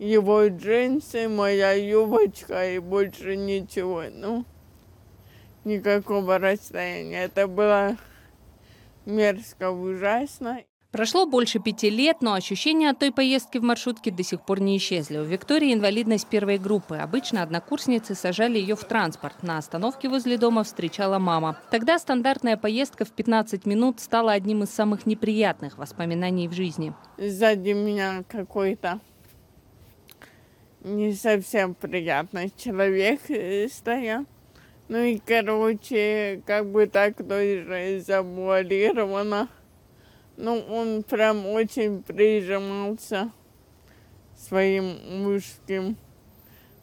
его джинсы, моя юбочка и больше ничего. Ну, никакого расстояния. Это было мерзко, ужасно. Прошло больше пяти лет, но ощущения от той поездки в маршрутке до сих пор не исчезли. У Виктории инвалидность первой группы. Обычно однокурсницы сажали ее в транспорт. На остановке возле дома встречала мама. Тогда стандартная поездка в 15 минут стала одним из самых неприятных воспоминаний в жизни. Сзади меня какой-то не совсем приятный человек э, стоял. Ну и, короче, как бы так тоже завуалировано. Ну, он прям очень прижимался своим мужским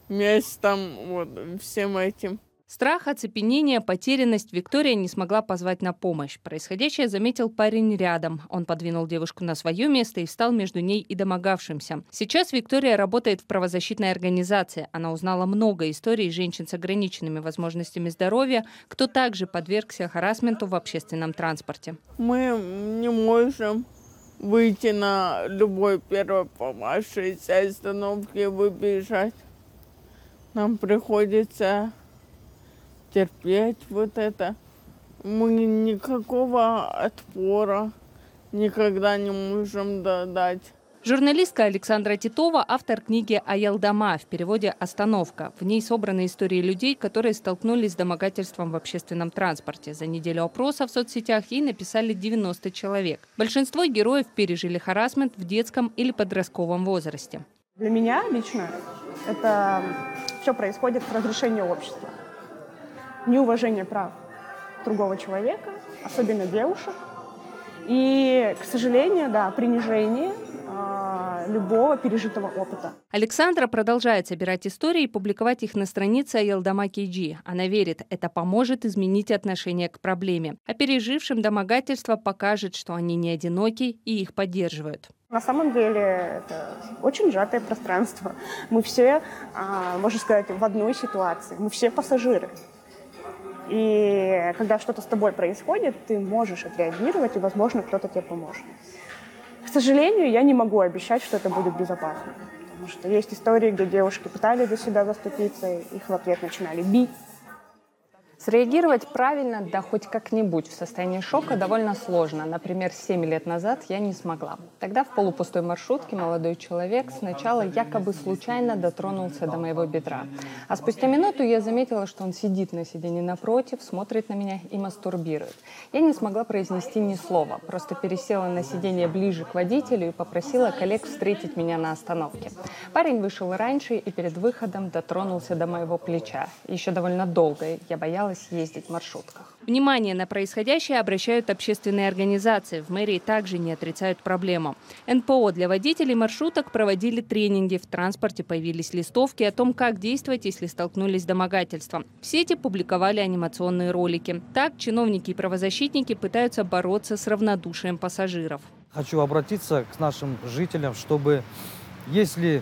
местом, вот, всем этим. Страх, оцепенение, потерянность Виктория не смогла позвать на помощь. Происходящее заметил парень рядом. Он подвинул девушку на свое место и встал между ней и домогавшимся. Сейчас Виктория работает в правозащитной организации. Она узнала много историй женщин с ограниченными возможностями здоровья, кто также подвергся харасменту в общественном транспорте. Мы не можем выйти на любой первой попавшейся остановке и выбежать. Нам приходится терпеть вот это. Мы никакого отпора никогда не можем дать. Журналистка Александра Титова – автор книги «Аялдама» в переводе «Остановка». В ней собраны истории людей, которые столкнулись с домогательством в общественном транспорте. За неделю опроса в соцсетях ей написали 90 человек. Большинство героев пережили харасмент в детском или подростковом возрасте. Для меня лично это все происходит с разрешения общества неуважение прав другого человека, особенно девушек. И, к сожалению, да, принижение э, любого пережитого опыта. Александра продолжает собирать истории и публиковать их на странице Елдама Кейджи. Она верит, это поможет изменить отношение к проблеме. А пережившим домогательство покажет, что они не одиноки и их поддерживают. На самом деле это очень сжатое пространство. Мы все, а, можно сказать, в одной ситуации. Мы все пассажиры. И когда что-то с тобой происходит, ты можешь отреагировать, и, возможно, кто-то тебе поможет. К сожалению, я не могу обещать, что это будет безопасно. Потому что есть истории, где девушки пытались за себя заступиться, их в ответ начинали бить. Среагировать правильно, да хоть как-нибудь в состоянии шока довольно сложно. Например, 7 лет назад я не смогла. Тогда в полупустой маршрутке молодой человек сначала якобы случайно дотронулся до моего бедра. А спустя минуту я заметила, что он сидит на сиденье напротив, смотрит на меня и мастурбирует. Я не смогла произнести ни слова, просто пересела на сиденье ближе к водителю и попросила коллег встретить меня на остановке. Парень вышел раньше и перед выходом дотронулся до моего плеча. Еще довольно долго я боялась боялась ездить в маршрутках. Внимание на происходящее обращают общественные организации. В мэрии также не отрицают проблему. НПО для водителей маршруток проводили тренинги. В транспорте появились листовки о том, как действовать, если столкнулись с домогательством. В сети публиковали анимационные ролики. Так чиновники и правозащитники пытаются бороться с равнодушием пассажиров. Хочу обратиться к нашим жителям, чтобы если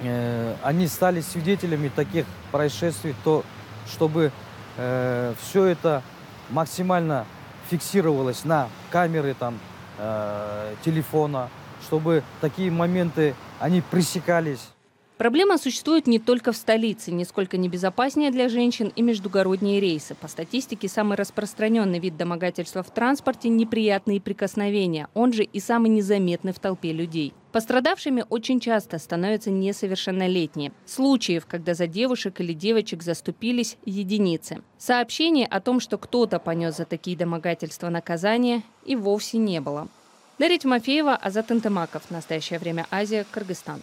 э, они стали свидетелями таких происшествий, то чтобы э, все это максимально фиксировалось на камеры там, э, телефона, чтобы такие моменты, они пресекались. Проблема существует не только в столице. Нисколько небезопаснее для женщин и междугородние рейсы. По статистике, самый распространенный вид домогательства в транспорте – неприятные прикосновения. Он же и самый незаметный в толпе людей. Пострадавшими очень часто становятся несовершеннолетние. Случаев, когда за девушек или девочек заступились единицы. Сообщений о том, что кто-то понес за такие домогательства наказание, и вовсе не было. Дарья Тимофеева, Азат Интемаков. Настоящее время Азия, Кыргызстан.